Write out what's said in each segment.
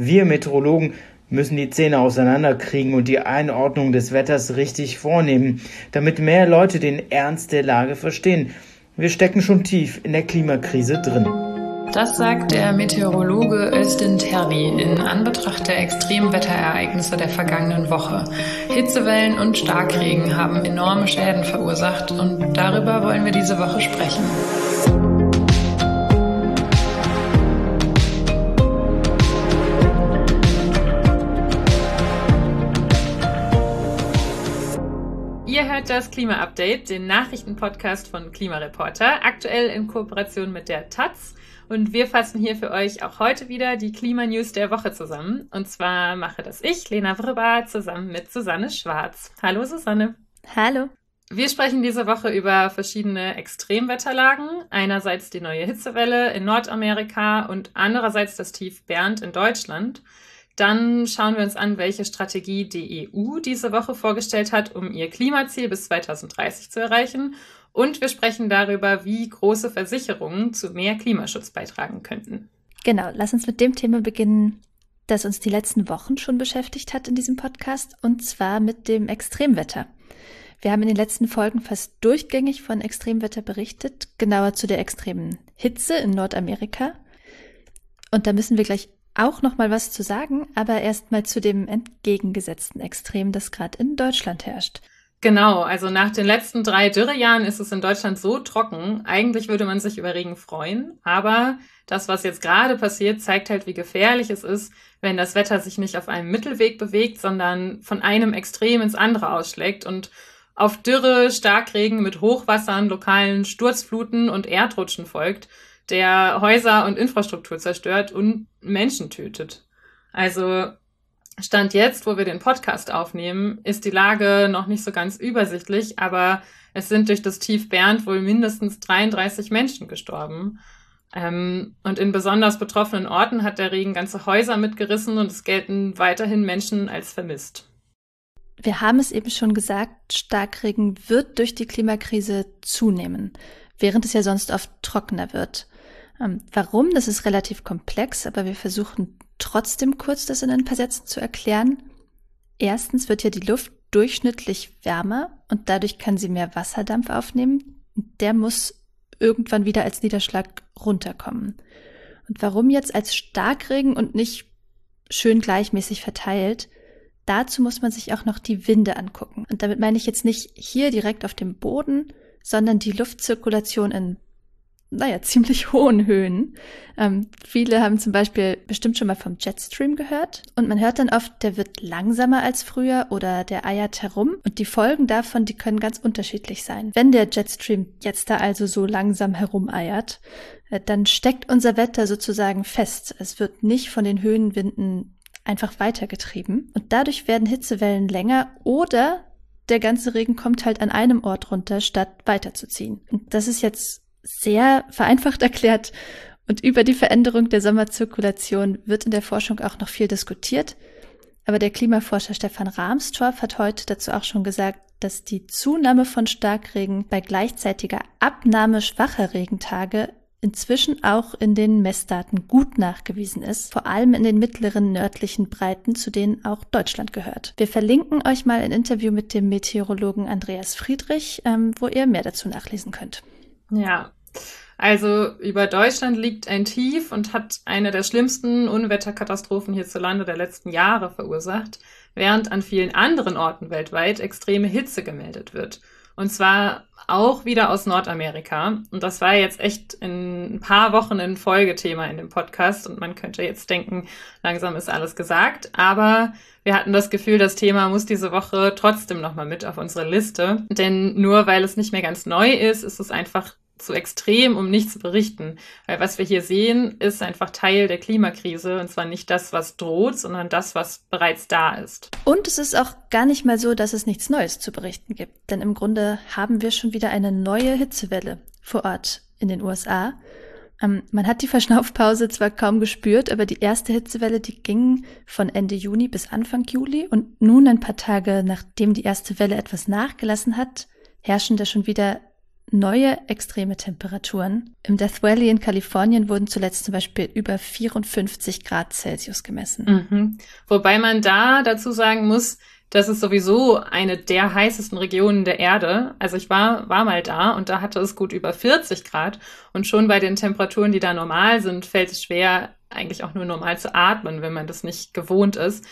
Wir Meteorologen müssen die Zähne auseinanderkriegen und die Einordnung des Wetters richtig vornehmen, damit mehr Leute den Ernst der Lage verstehen. Wir stecken schon tief in der Klimakrise drin. Das sagt der Meteorologe Özdin Terli in Anbetracht der Extremwetterereignisse der vergangenen Woche. Hitzewellen und Starkregen haben enorme Schäden verursacht und darüber wollen wir diese Woche sprechen. Ihr hört das Klima-Update, den Nachrichtenpodcast von Klimareporter, aktuell in Kooperation mit der Taz. Und wir fassen hier für euch auch heute wieder die Klimanews der Woche zusammen. Und zwar mache das ich, Lena Wrba, zusammen mit Susanne Schwarz. Hallo Susanne. Hallo. Wir sprechen diese Woche über verschiedene Extremwetterlagen. Einerseits die neue Hitzewelle in Nordamerika und andererseits das Tief Bernd in Deutschland. Dann schauen wir uns an, welche Strategie die EU diese Woche vorgestellt hat, um ihr Klimaziel bis 2030 zu erreichen. Und wir sprechen darüber, wie große Versicherungen zu mehr Klimaschutz beitragen könnten. Genau, lass uns mit dem Thema beginnen, das uns die letzten Wochen schon beschäftigt hat in diesem Podcast, und zwar mit dem Extremwetter. Wir haben in den letzten Folgen fast durchgängig von Extremwetter berichtet, genauer zu der extremen Hitze in Nordamerika. Und da müssen wir gleich auch noch mal was zu sagen, aber erst mal zu dem entgegengesetzten Extrem, das gerade in Deutschland herrscht. Genau, also nach den letzten drei Dürrejahren ist es in Deutschland so trocken. Eigentlich würde man sich über Regen freuen, aber das, was jetzt gerade passiert, zeigt halt, wie gefährlich es ist, wenn das Wetter sich nicht auf einem Mittelweg bewegt, sondern von einem Extrem ins andere ausschlägt und auf Dürre, Starkregen mit Hochwassern, lokalen Sturzfluten und Erdrutschen folgt, der Häuser und Infrastruktur zerstört und Menschen tötet. Also Stand jetzt, wo wir den Podcast aufnehmen, ist die Lage noch nicht so ganz übersichtlich, aber es sind durch das Tief Bernd wohl mindestens 33 Menschen gestorben. Ähm, und in besonders betroffenen Orten hat der Regen ganze Häuser mitgerissen und es gelten weiterhin Menschen als vermisst. Wir haben es eben schon gesagt, Starkregen wird durch die Klimakrise zunehmen, während es ja sonst oft trockener wird. Ähm, warum? Das ist relativ komplex, aber wir versuchen trotzdem kurz das in ein paar Sätzen zu erklären. Erstens wird ja die Luft durchschnittlich wärmer und dadurch kann sie mehr Wasserdampf aufnehmen. Der muss irgendwann wieder als Niederschlag runterkommen. Und warum jetzt als Starkregen und nicht schön gleichmäßig verteilt? Dazu muss man sich auch noch die Winde angucken. Und damit meine ich jetzt nicht hier direkt auf dem Boden, sondern die Luftzirkulation in naja, ziemlich hohen Höhen. Ähm, viele haben zum Beispiel bestimmt schon mal vom Jetstream gehört. Und man hört dann oft, der wird langsamer als früher oder der eiert herum. Und die Folgen davon, die können ganz unterschiedlich sein. Wenn der Jetstream jetzt da also so langsam herumeiert, äh, dann steckt unser Wetter sozusagen fest. Es wird nicht von den Höhenwinden einfach weitergetrieben. Und dadurch werden Hitzewellen länger oder der ganze Regen kommt halt an einem Ort runter, statt weiterzuziehen. Und das ist jetzt sehr vereinfacht erklärt. Und über die Veränderung der Sommerzirkulation wird in der Forschung auch noch viel diskutiert. Aber der Klimaforscher Stefan Rahmstorff hat heute dazu auch schon gesagt, dass die Zunahme von Starkregen bei gleichzeitiger Abnahme schwacher Regentage inzwischen auch in den Messdaten gut nachgewiesen ist, vor allem in den mittleren nördlichen Breiten, zu denen auch Deutschland gehört. Wir verlinken euch mal ein Interview mit dem Meteorologen Andreas Friedrich, ähm, wo ihr mehr dazu nachlesen könnt. Ja, also über Deutschland liegt ein Tief und hat eine der schlimmsten Unwetterkatastrophen hierzulande der letzten Jahre verursacht, während an vielen anderen Orten weltweit extreme Hitze gemeldet wird. Und zwar auch wieder aus Nordamerika. Und das war jetzt echt in ein paar Wochen ein Folgethema in dem Podcast. Und man könnte jetzt denken, langsam ist alles gesagt. Aber wir hatten das Gefühl, das Thema muss diese Woche trotzdem nochmal mit auf unsere Liste. Denn nur weil es nicht mehr ganz neu ist, ist es einfach zu extrem, um nicht zu berichten. Weil was wir hier sehen, ist einfach Teil der Klimakrise und zwar nicht das, was droht, sondern das, was bereits da ist. Und es ist auch gar nicht mal so, dass es nichts Neues zu berichten gibt. Denn im Grunde haben wir schon wieder eine neue Hitzewelle vor Ort in den USA. Ähm, man hat die Verschnaufpause zwar kaum gespürt, aber die erste Hitzewelle, die ging von Ende Juni bis Anfang Juli und nun ein paar Tage nachdem die erste Welle etwas nachgelassen hat, herrschen da schon wieder neue extreme Temperaturen. Im Death Valley in Kalifornien wurden zuletzt zum Beispiel über 54 Grad Celsius gemessen. Mhm. Wobei man da dazu sagen muss, das ist sowieso eine der heißesten Regionen der Erde. Also ich war, war mal da und da hatte es gut über 40 Grad. Und schon bei den Temperaturen, die da normal sind, fällt es schwer, eigentlich auch nur normal zu atmen, wenn man das nicht gewohnt ist.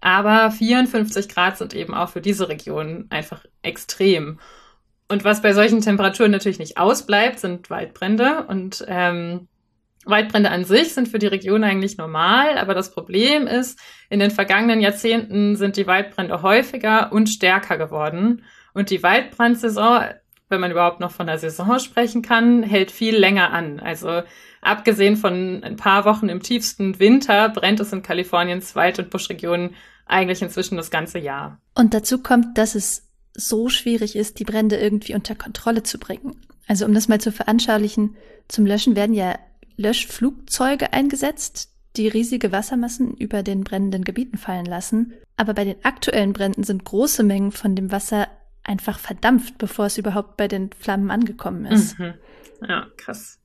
Aber 54 Grad sind eben auch für diese Region einfach extrem. Und was bei solchen Temperaturen natürlich nicht ausbleibt, sind Waldbrände. Und ähm, Waldbrände an sich sind für die Region eigentlich normal, aber das Problem ist, in den vergangenen Jahrzehnten sind die Waldbrände häufiger und stärker geworden. Und die Waldbrandsaison, wenn man überhaupt noch von der Saison sprechen kann, hält viel länger an. Also abgesehen von ein paar Wochen im tiefsten Winter brennt es in Kaliforniens Wald- und Buschregionen eigentlich inzwischen das ganze Jahr. Und dazu kommt, dass es so schwierig ist, die Brände irgendwie unter Kontrolle zu bringen. Also um das mal zu veranschaulichen, zum Löschen werden ja Löschflugzeuge eingesetzt, die riesige Wassermassen über den brennenden Gebieten fallen lassen. Aber bei den aktuellen Bränden sind große Mengen von dem Wasser einfach verdampft, bevor es überhaupt bei den Flammen angekommen ist. Mhm. Ja, krass.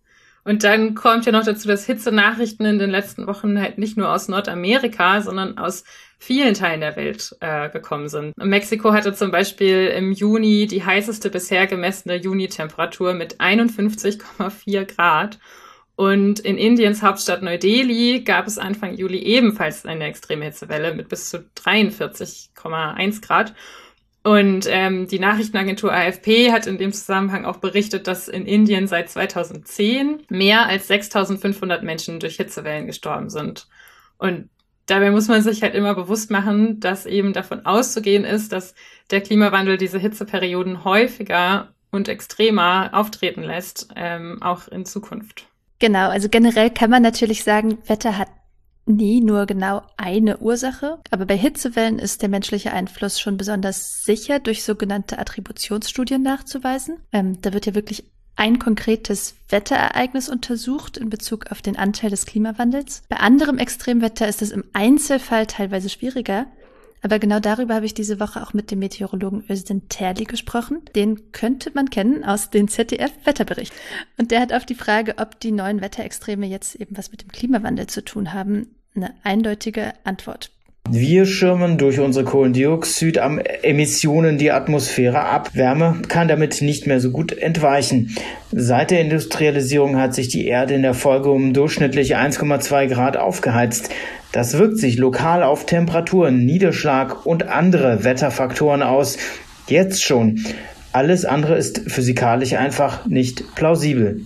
Und dann kommt ja noch dazu, dass Hitzenachrichten in den letzten Wochen halt nicht nur aus Nordamerika, sondern aus vielen Teilen der Welt äh, gekommen sind. Mexiko hatte zum Beispiel im Juni die heißeste bisher gemessene Juni-Temperatur mit 51,4 Grad. Und in Indiens Hauptstadt Neu-Delhi gab es Anfang Juli ebenfalls eine extreme Hitzewelle mit bis zu 43,1 Grad. Und ähm, die Nachrichtenagentur AFP hat in dem Zusammenhang auch berichtet, dass in Indien seit 2010 mehr als 6500 Menschen durch Hitzewellen gestorben sind. Und dabei muss man sich halt immer bewusst machen, dass eben davon auszugehen ist, dass der Klimawandel diese Hitzeperioden häufiger und extremer auftreten lässt, ähm, auch in Zukunft. Genau, also generell kann man natürlich sagen, Wetter hat nie nur genau eine Ursache, aber bei Hitzewellen ist der menschliche Einfluss schon besonders sicher durch sogenannte Attributionsstudien nachzuweisen. Ähm, da wird ja wirklich ein konkretes Wetterereignis untersucht in Bezug auf den Anteil des Klimawandels. Bei anderem Extremwetter ist es im Einzelfall teilweise schwieriger. Aber genau darüber habe ich diese Woche auch mit dem Meteorologen Özden Terli gesprochen. Den könnte man kennen aus dem ZDF-Wetterbericht. Und der hat auf die Frage, ob die neuen Wetterextreme jetzt eben was mit dem Klimawandel zu tun haben, eine eindeutige Antwort. Wir schirmen durch unsere Kohlendioxidemissionen die Atmosphäre ab. Wärme kann damit nicht mehr so gut entweichen. Seit der Industrialisierung hat sich die Erde in der Folge um durchschnittlich 1,2 Grad aufgeheizt. Das wirkt sich lokal auf Temperaturen, Niederschlag und andere Wetterfaktoren aus. Jetzt schon. Alles andere ist physikalisch einfach nicht plausibel.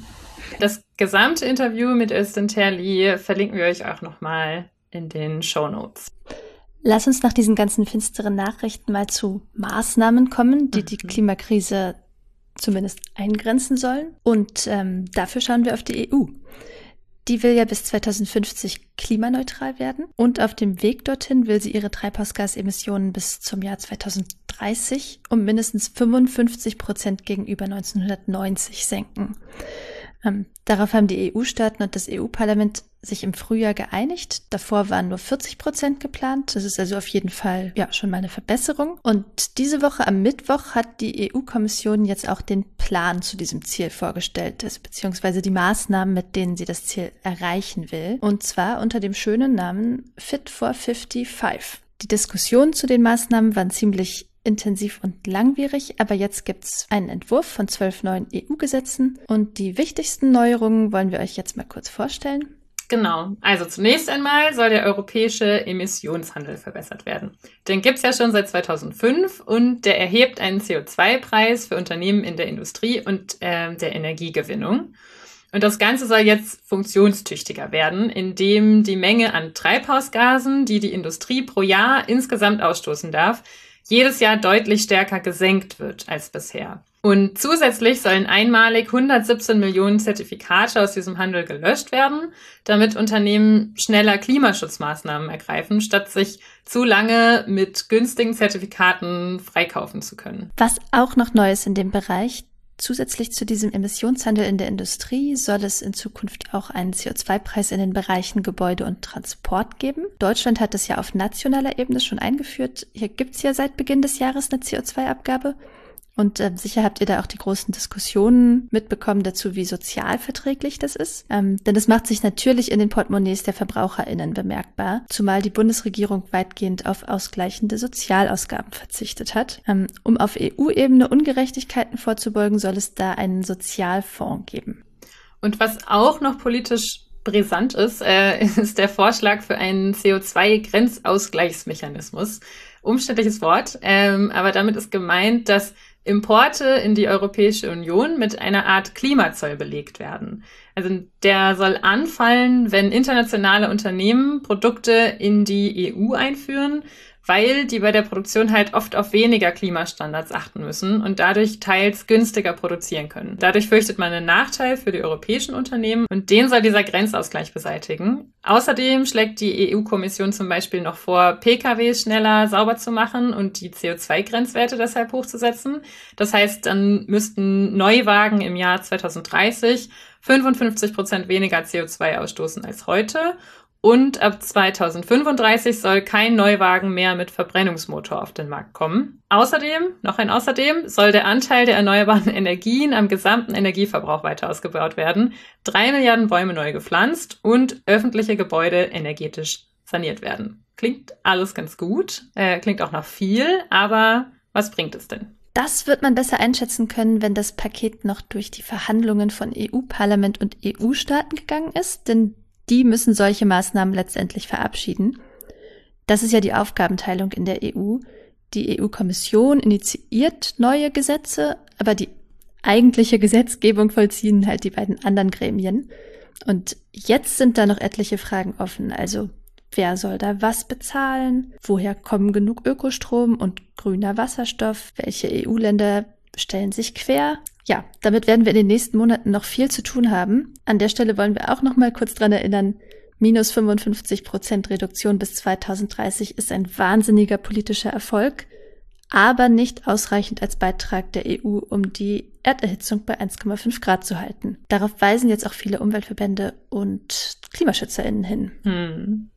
Das gesamte Interview mit Östen Terli verlinken wir euch auch nochmal in den Show Notes. Lass uns nach diesen ganzen finsteren Nachrichten mal zu Maßnahmen kommen, die mhm. die Klimakrise zumindest eingrenzen sollen. Und ähm, dafür schauen wir auf die EU. Die will ja bis 2050 klimaneutral werden und auf dem Weg dorthin will sie ihre Treibhausgasemissionen bis zum Jahr 2030 um mindestens 55 Prozent gegenüber 1990 senken. Ähm, darauf haben die EU-Staaten und das EU-Parlament sich im Frühjahr geeinigt. Davor waren nur 40 Prozent geplant. Das ist also auf jeden Fall ja schon mal eine Verbesserung. Und diese Woche am Mittwoch hat die EU-Kommission jetzt auch den Plan zu diesem Ziel vorgestellt, also beziehungsweise die Maßnahmen, mit denen sie das Ziel erreichen will. Und zwar unter dem schönen Namen Fit for 55. Die Diskussionen zu den Maßnahmen waren ziemlich intensiv und langwierig, aber jetzt gibt's einen Entwurf von zwölf neuen EU-Gesetzen und die wichtigsten Neuerungen wollen wir euch jetzt mal kurz vorstellen. Genau. Also zunächst einmal soll der europäische Emissionshandel verbessert werden. Den gibt's ja schon seit 2005 und der erhebt einen CO2-Preis für Unternehmen in der Industrie und äh, der Energiegewinnung. Und das Ganze soll jetzt funktionstüchtiger werden, indem die Menge an Treibhausgasen, die die Industrie pro Jahr insgesamt ausstoßen darf, jedes Jahr deutlich stärker gesenkt wird als bisher. Und zusätzlich sollen einmalig 117 Millionen Zertifikate aus diesem Handel gelöscht werden, damit Unternehmen schneller Klimaschutzmaßnahmen ergreifen, statt sich zu lange mit günstigen Zertifikaten freikaufen zu können. Was auch noch neu ist in dem Bereich, Zusätzlich zu diesem Emissionshandel in der Industrie soll es in Zukunft auch einen CO2-Preis in den Bereichen Gebäude und Transport geben. Deutschland hat es ja auf nationaler Ebene schon eingeführt. Hier gibt es ja seit Beginn des Jahres eine CO2-Abgabe. Und äh, sicher habt ihr da auch die großen Diskussionen mitbekommen dazu, wie sozialverträglich das ist. Ähm, denn es macht sich natürlich in den Portemonnaies der VerbraucherInnen bemerkbar, zumal die Bundesregierung weitgehend auf ausgleichende Sozialausgaben verzichtet hat. Ähm, um auf EU-Ebene Ungerechtigkeiten vorzubeugen, soll es da einen Sozialfonds geben. Und was auch noch politisch brisant ist, äh, ist der Vorschlag für einen CO2-Grenzausgleichsmechanismus. Umständliches Wort, ähm, aber damit ist gemeint, dass Importe in die Europäische Union mit einer Art Klimazoll belegt werden. Also der soll anfallen, wenn internationale Unternehmen Produkte in die EU einführen, weil die bei der Produktion halt oft auf weniger Klimastandards achten müssen und dadurch teils günstiger produzieren können. Dadurch fürchtet man einen Nachteil für die europäischen Unternehmen und den soll dieser Grenzausgleich beseitigen. Außerdem schlägt die EU-Kommission zum Beispiel noch vor, PKWs schneller sauber zu machen und die CO2-Grenzwerte deshalb hochzusetzen. Das heißt, dann müssten Neuwagen im Jahr 2030 55 Prozent weniger CO2 ausstoßen als heute und ab 2035 soll kein Neuwagen mehr mit Verbrennungsmotor auf den Markt kommen. Außerdem, noch ein Außerdem, soll der Anteil der erneuerbaren Energien am gesamten Energieverbrauch weiter ausgebaut werden, drei Milliarden Bäume neu gepflanzt und öffentliche Gebäude energetisch saniert werden. Klingt alles ganz gut, äh, klingt auch nach viel, aber was bringt es denn? Das wird man besser einschätzen können, wenn das Paket noch durch die Verhandlungen von EU-Parlament und EU-Staaten gegangen ist, denn die müssen solche Maßnahmen letztendlich verabschieden. Das ist ja die Aufgabenteilung in der EU. Die EU-Kommission initiiert neue Gesetze, aber die eigentliche Gesetzgebung vollziehen halt die beiden anderen Gremien. Und jetzt sind da noch etliche Fragen offen. Also wer soll da was bezahlen? Woher kommen genug Ökostrom und grüner Wasserstoff? Welche EU-Länder stellen sich quer? Ja, damit werden wir in den nächsten Monaten noch viel zu tun haben. An der Stelle wollen wir auch noch mal kurz dran erinnern, minus 55 Prozent Reduktion bis 2030 ist ein wahnsinniger politischer Erfolg, aber nicht ausreichend als Beitrag der EU, um die Erderhitzung bei 1,5 Grad zu halten. Darauf weisen jetzt auch viele Umweltverbände und KlimaschützerInnen hin. Hm.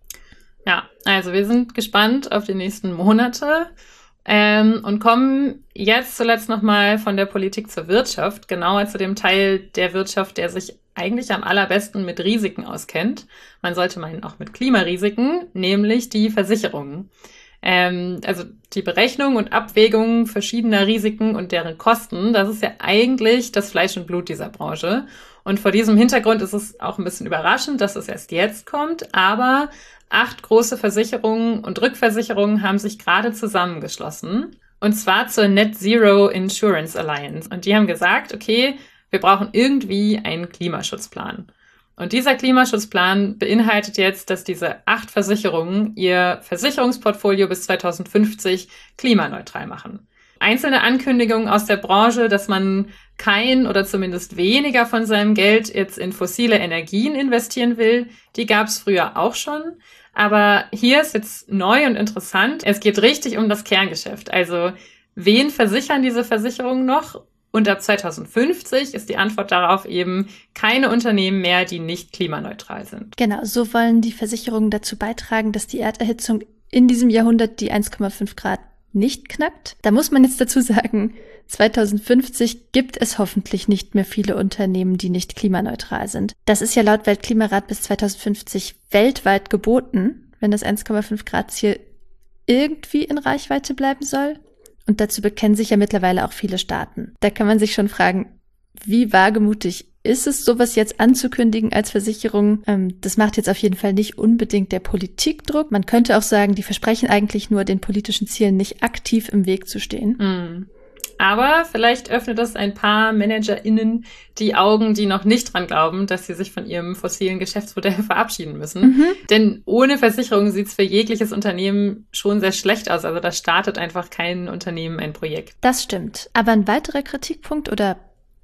Ja, also wir sind gespannt auf die nächsten Monate. Ähm, und kommen jetzt zuletzt nochmal von der Politik zur Wirtschaft, genauer zu dem Teil der Wirtschaft, der sich eigentlich am allerbesten mit Risiken auskennt. Man sollte meinen auch mit Klimarisiken, nämlich die Versicherungen. Ähm, also die Berechnung und Abwägung verschiedener Risiken und deren Kosten, das ist ja eigentlich das Fleisch und Blut dieser Branche. Und vor diesem Hintergrund ist es auch ein bisschen überraschend, dass es erst jetzt kommt, aber Acht große Versicherungen und Rückversicherungen haben sich gerade zusammengeschlossen. Und zwar zur Net Zero Insurance Alliance. Und die haben gesagt, okay, wir brauchen irgendwie einen Klimaschutzplan. Und dieser Klimaschutzplan beinhaltet jetzt, dass diese acht Versicherungen ihr Versicherungsportfolio bis 2050 klimaneutral machen. Einzelne Ankündigungen aus der Branche, dass man kein oder zumindest weniger von seinem Geld jetzt in fossile Energien investieren will, die gab es früher auch schon. Aber hier ist jetzt neu und interessant. Es geht richtig um das Kerngeschäft. Also wen versichern diese Versicherungen noch? Und ab 2050 ist die Antwort darauf eben keine Unternehmen mehr, die nicht klimaneutral sind. Genau, so wollen die Versicherungen dazu beitragen, dass die Erderhitzung in diesem Jahrhundert die 1,5 Grad nicht knackt. Da muss man jetzt dazu sagen, 2050 gibt es hoffentlich nicht mehr viele Unternehmen, die nicht klimaneutral sind. Das ist ja laut Weltklimarat bis 2050 weltweit geboten, wenn das 1,5 Grad Ziel irgendwie in Reichweite bleiben soll. Und dazu bekennen sich ja mittlerweile auch viele Staaten. Da kann man sich schon fragen, wie wagemutig ist es, sowas jetzt anzukündigen als Versicherung? Ähm, das macht jetzt auf jeden Fall nicht unbedingt der Politik Druck. Man könnte auch sagen, die versprechen eigentlich nur, den politischen Zielen nicht aktiv im Weg zu stehen. Mm. Aber vielleicht öffnet es ein paar ManagerInnen die Augen, die noch nicht dran glauben, dass sie sich von ihrem fossilen Geschäftsmodell verabschieden müssen. Mhm. Denn ohne Versicherung sieht es für jegliches Unternehmen schon sehr schlecht aus. Also da startet einfach kein Unternehmen ein Projekt. Das stimmt. Aber ein weiterer Kritikpunkt oder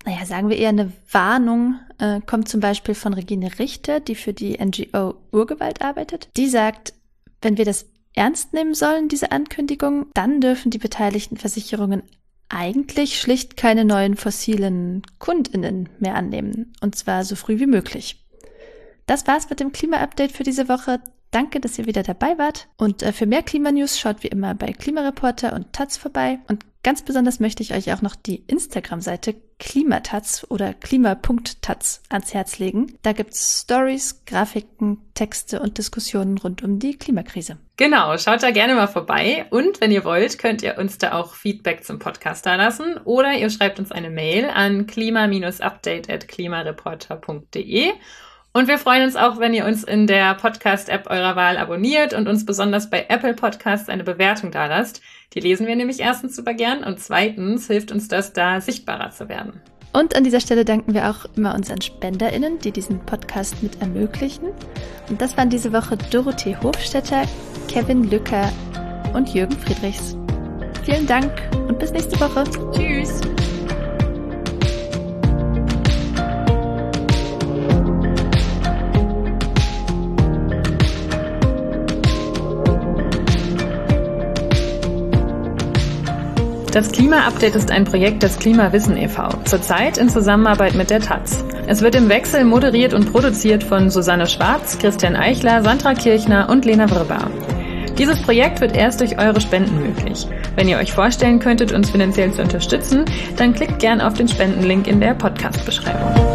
naja, sagen wir eher eine Warnung, äh, kommt zum Beispiel von Regine Richter, die für die NGO Urgewalt arbeitet. Die sagt, wenn wir das ernst nehmen sollen, diese Ankündigung, dann dürfen die beteiligten Versicherungen eigentlich schlicht keine neuen fossilen Kundinnen mehr annehmen. Und zwar so früh wie möglich. Das war's mit dem Klima-Update für diese Woche. Danke, dass ihr wieder dabei wart. Und äh, für mehr Klimanews schaut wie immer bei Klimareporter und Taz vorbei. Und ganz besonders möchte ich euch auch noch die Instagram-Seite Klimataz oder klima.taz ans Herz legen. Da gibt's Stories, Grafiken, Texte und Diskussionen rund um die Klimakrise. Genau, schaut da gerne mal vorbei. Und wenn ihr wollt, könnt ihr uns da auch Feedback zum Podcast da lassen oder ihr schreibt uns eine Mail an klima-update at klimareporter.de und wir freuen uns auch, wenn ihr uns in der Podcast-App eurer Wahl abonniert und uns besonders bei Apple Podcasts eine Bewertung da lasst. Die lesen wir nämlich erstens super gern und zweitens hilft uns das, da sichtbarer zu werden. Und an dieser Stelle danken wir auch immer unseren SpenderInnen, die diesen Podcast mit ermöglichen. Und das waren diese Woche Dorothee Hofstetter, Kevin Lücker und Jürgen Friedrichs. Vielen Dank und bis nächste Woche. Tschüss! Das Klima-Update ist ein Projekt des Klimawissen e.V., zurzeit in Zusammenarbeit mit der Taz. Es wird im Wechsel moderiert und produziert von Susanne Schwarz, Christian Eichler, Sandra Kirchner und Lena Wribber. Dieses Projekt wird erst durch eure Spenden möglich. Wenn ihr euch vorstellen könntet, uns finanziell zu unterstützen, dann klickt gern auf den Spendenlink in der Podcast-Beschreibung.